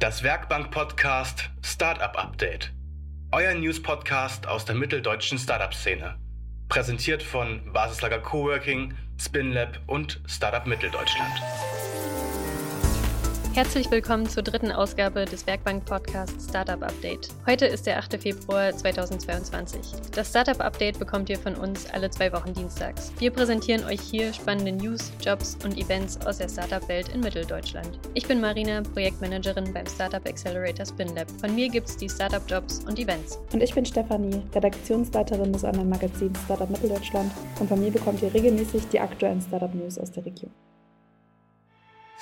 Das Werkbank-Podcast Startup Update. Euer News-Podcast aus der mitteldeutschen Startup-Szene. Präsentiert von Basislager Coworking, SpinLab und Startup Mitteldeutschland. Herzlich willkommen zur dritten Ausgabe des Werkbank-Podcasts Startup Update. Heute ist der 8. Februar 2022. Das Startup Update bekommt ihr von uns alle zwei Wochen dienstags. Wir präsentieren euch hier spannende News, Jobs und Events aus der Startup-Welt in Mitteldeutschland. Ich bin Marina, Projektmanagerin beim Startup Accelerator SpinLab. Von mir gibt es die Startup-Jobs und Events. Und ich bin Stefanie, Redaktionsleiterin des Online-Magazins Startup Mitteldeutschland. Und von mir bekommt ihr regelmäßig die aktuellen Startup-News aus der Region.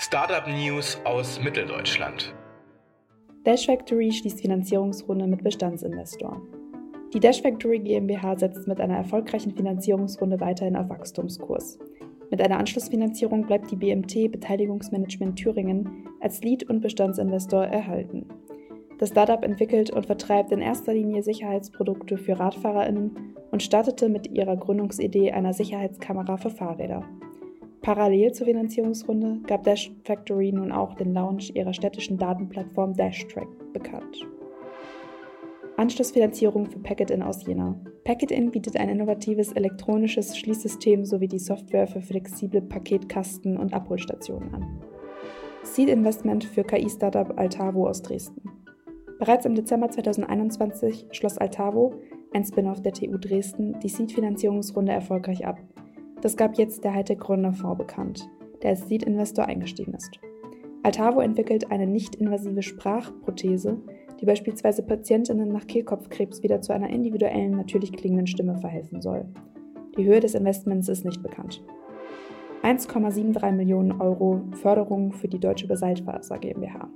Startup News aus Mitteldeutschland. Dash Factory schließt Finanzierungsrunde mit Bestandsinvestoren. Die Dash Factory GmbH setzt mit einer erfolgreichen Finanzierungsrunde weiterhin auf Wachstumskurs. Mit einer Anschlussfinanzierung bleibt die BMT Beteiligungsmanagement Thüringen als Lead- und Bestandsinvestor erhalten. Das Startup entwickelt und vertreibt in erster Linie Sicherheitsprodukte für RadfahrerInnen und startete mit ihrer Gründungsidee einer Sicherheitskamera für Fahrräder. Parallel zur Finanzierungsrunde gab Dash Factory nun auch den Launch ihrer städtischen Datenplattform DashTrack bekannt. Anschlussfinanzierung für Packet-In aus Jena. Packet-In bietet ein innovatives elektronisches Schließsystem sowie die Software für flexible Paketkasten und Abholstationen an. Seed Investment für KI-Startup Altavo aus Dresden. Bereits im Dezember 2021 schloss Altavo, ein Spin-off der TU Dresden, die Seed-Finanzierungsrunde erfolgreich ab das gab jetzt der Hightech-Gründerfonds bekannt, der als Seed-Investor eingestiegen ist. Altavo entwickelt eine nicht-invasive Sprachprothese, die beispielsweise Patientinnen nach Kehlkopfkrebs wieder zu einer individuellen, natürlich klingenden Stimme verhelfen soll. Die Höhe des Investments ist nicht bekannt. 1,73 Millionen Euro Förderung für die Deutsche Basaltfaser GmbH.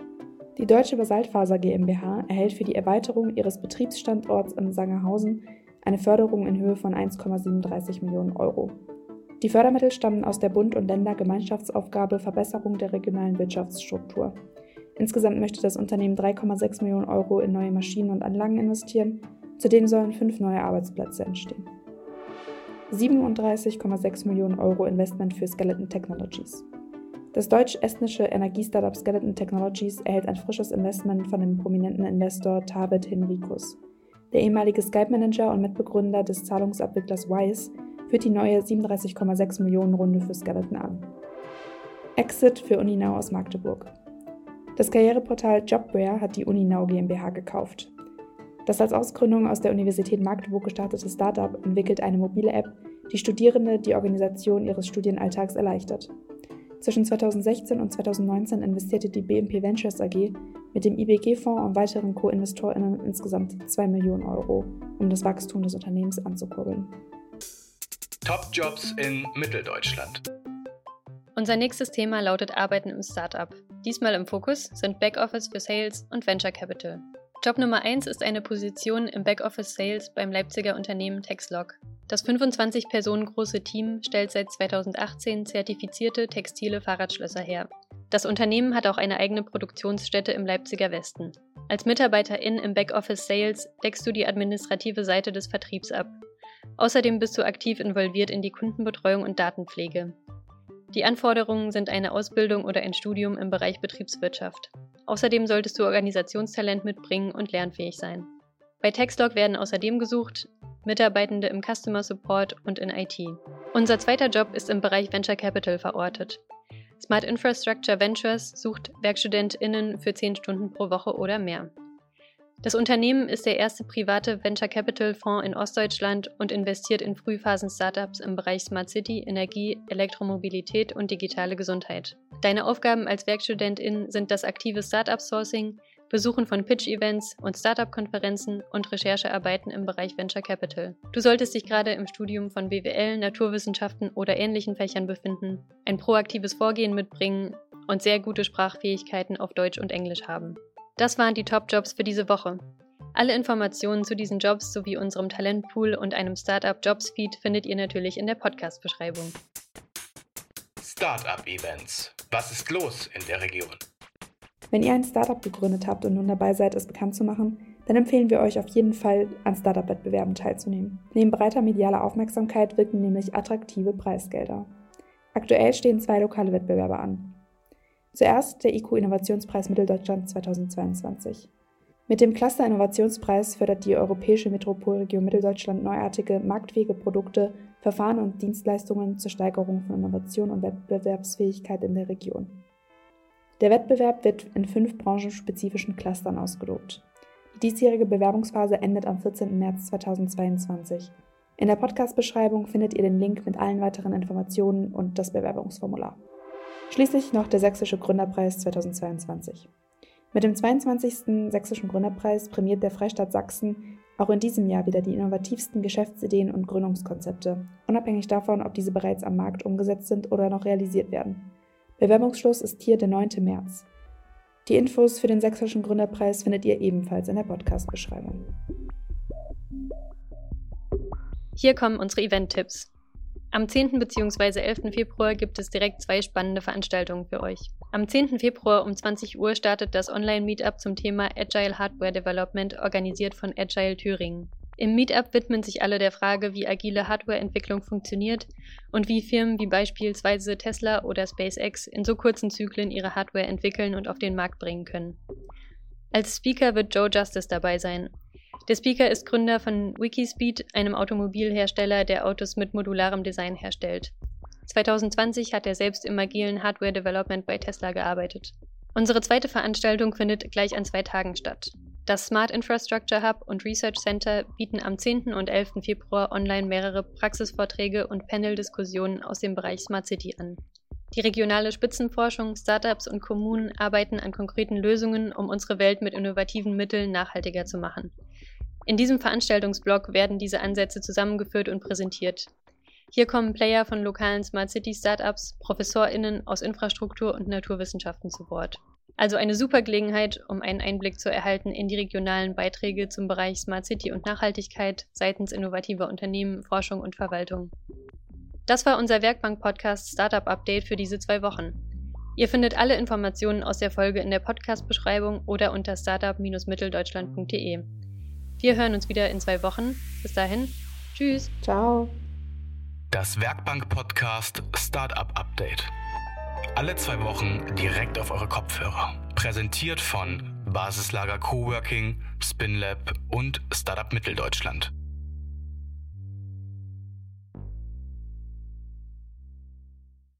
Die Deutsche Basaltfaser GmbH erhält für die Erweiterung ihres Betriebsstandorts in Sangerhausen eine Förderung in Höhe von 1,37 Millionen Euro. Die Fördermittel stammen aus der Bund- und Länder-Gemeinschaftsaufgabe Verbesserung der regionalen Wirtschaftsstruktur. Insgesamt möchte das Unternehmen 3,6 Millionen Euro in neue Maschinen und Anlagen investieren. Zudem sollen fünf neue Arbeitsplätze entstehen. 37,6 Millionen Euro Investment für Skeleton Technologies. Das deutsch-estnische Energiestartup Skeleton Technologies erhält ein frisches Investment von dem prominenten Investor Tabet Henrikus. Der ehemalige Skype-Manager und Mitbegründer des Zahlungsabwicklers Wise führt die neue 37,6 Millionen Runde für Skeleton an. Exit für Uninau aus Magdeburg. Das Karriereportal Jobware hat die Uninau GmbH gekauft. Das als Ausgründung aus der Universität Magdeburg gestartete Startup entwickelt eine mobile App, die Studierende die Organisation ihres Studienalltags erleichtert. Zwischen 2016 und 2019 investierte die BMP Ventures AG mit dem IBG-Fonds und weiteren Co-InvestorInnen insgesamt 2 Millionen Euro, um das Wachstum des Unternehmens anzukurbeln. Top-Jobs in Mitteldeutschland. Unser nächstes Thema lautet Arbeiten im Startup. Diesmal im Fokus sind Backoffice für Sales und Venture Capital. Job Nummer 1 ist eine Position im Backoffice Sales beim Leipziger Unternehmen Texlog. Das 25 Personen große Team stellt seit 2018 zertifizierte textile Fahrradschlösser her. Das Unternehmen hat auch eine eigene Produktionsstätte im Leipziger Westen. Als Mitarbeiterin im Backoffice Sales deckst du die administrative Seite des Vertriebs ab. Außerdem bist du aktiv involviert in die Kundenbetreuung und Datenpflege. Die Anforderungen sind eine Ausbildung oder ein Studium im Bereich Betriebswirtschaft. Außerdem solltest du Organisationstalent mitbringen und lernfähig sein. Bei Textlog werden außerdem gesucht Mitarbeitende im Customer Support und in IT. Unser zweiter Job ist im Bereich Venture Capital verortet. Smart Infrastructure Ventures sucht WerkstudentInnen für 10 Stunden pro Woche oder mehr. Das Unternehmen ist der erste private Venture Capital Fonds in Ostdeutschland und investiert in Frühphasen-Startups im Bereich Smart City, Energie, Elektromobilität und digitale Gesundheit. Deine Aufgaben als Werkstudentin sind das aktive Startup-Sourcing, Besuchen von Pitch-Events und Startup-Konferenzen und Recherchearbeiten im Bereich Venture Capital. Du solltest dich gerade im Studium von BWL, Naturwissenschaften oder ähnlichen Fächern befinden, ein proaktives Vorgehen mitbringen und sehr gute Sprachfähigkeiten auf Deutsch und Englisch haben. Das waren die Top-Jobs für diese Woche. Alle Informationen zu diesen Jobs sowie unserem Talentpool und einem Startup Jobs Feed findet ihr natürlich in der Podcast-Beschreibung. Startup Events. Was ist los in der Region? Wenn ihr ein Startup gegründet habt und nun dabei seid, es bekannt zu machen, dann empfehlen wir euch auf jeden Fall, an Startup-Wettbewerben teilzunehmen. Neben breiter medialer Aufmerksamkeit wirken nämlich attraktive Preisgelder. Aktuell stehen zwei lokale Wettbewerbe an. Zuerst der IQ Innovationspreis Mitteldeutschland 2022. Mit dem Cluster Innovationspreis fördert die Europäische Metropolregion Mitteldeutschland neuartige, marktfähige Produkte, Verfahren und Dienstleistungen zur Steigerung von Innovation und Wettbewerbsfähigkeit in der Region. Der Wettbewerb wird in fünf branchenspezifischen Clustern ausgelobt. Die diesjährige Bewerbungsphase endet am 14. März 2022. In der Podcast-Beschreibung findet ihr den Link mit allen weiteren Informationen und das Bewerbungsformular. Schließlich noch der Sächsische Gründerpreis 2022. Mit dem 22. Sächsischen Gründerpreis prämiert der Freistaat Sachsen auch in diesem Jahr wieder die innovativsten Geschäftsideen und Gründungskonzepte, unabhängig davon, ob diese bereits am Markt umgesetzt sind oder noch realisiert werden. Bewerbungsschluss ist hier der 9. März. Die Infos für den Sächsischen Gründerpreis findet ihr ebenfalls in der Podcast-Beschreibung. Hier kommen unsere Event-Tipps. Am 10. bzw. 11. Februar gibt es direkt zwei spannende Veranstaltungen für euch. Am 10. Februar um 20 Uhr startet das Online-Meetup zum Thema Agile Hardware Development, organisiert von Agile Thüringen. Im Meetup widmen sich alle der Frage, wie agile Hardwareentwicklung funktioniert und wie Firmen wie beispielsweise Tesla oder SpaceX in so kurzen Zyklen ihre Hardware entwickeln und auf den Markt bringen können. Als Speaker wird Joe Justice dabei sein. Der Speaker ist Gründer von Wikispeed, einem Automobilhersteller, der Autos mit modularem Design herstellt. 2020 hat er selbst im agilen Hardware Development bei Tesla gearbeitet. Unsere zweite Veranstaltung findet gleich an zwei Tagen statt. Das Smart Infrastructure Hub und Research Center bieten am 10. und 11. Februar online mehrere Praxisvorträge und Panel-Diskussionen aus dem Bereich Smart City an. Die regionale Spitzenforschung, Startups und Kommunen arbeiten an konkreten Lösungen, um unsere Welt mit innovativen Mitteln nachhaltiger zu machen. In diesem Veranstaltungsblock werden diese Ansätze zusammengeführt und präsentiert. Hier kommen Player von lokalen Smart City Startups, ProfessorInnen aus Infrastruktur und Naturwissenschaften zu Wort. Also eine super Gelegenheit, um einen Einblick zu erhalten in die regionalen Beiträge zum Bereich Smart City und Nachhaltigkeit seitens innovativer Unternehmen, Forschung und Verwaltung. Das war unser Werkbank-Podcast Startup Update für diese zwei Wochen. Ihr findet alle Informationen aus der Folge in der Podcast-Beschreibung oder unter startup-mitteldeutschland.de. Wir hören uns wieder in zwei Wochen. Bis dahin. Tschüss. Ciao. Das Werkbank-Podcast Startup Update. Alle zwei Wochen direkt auf eure Kopfhörer. Präsentiert von Basislager Coworking, Spinlab und Startup Mitteldeutschland.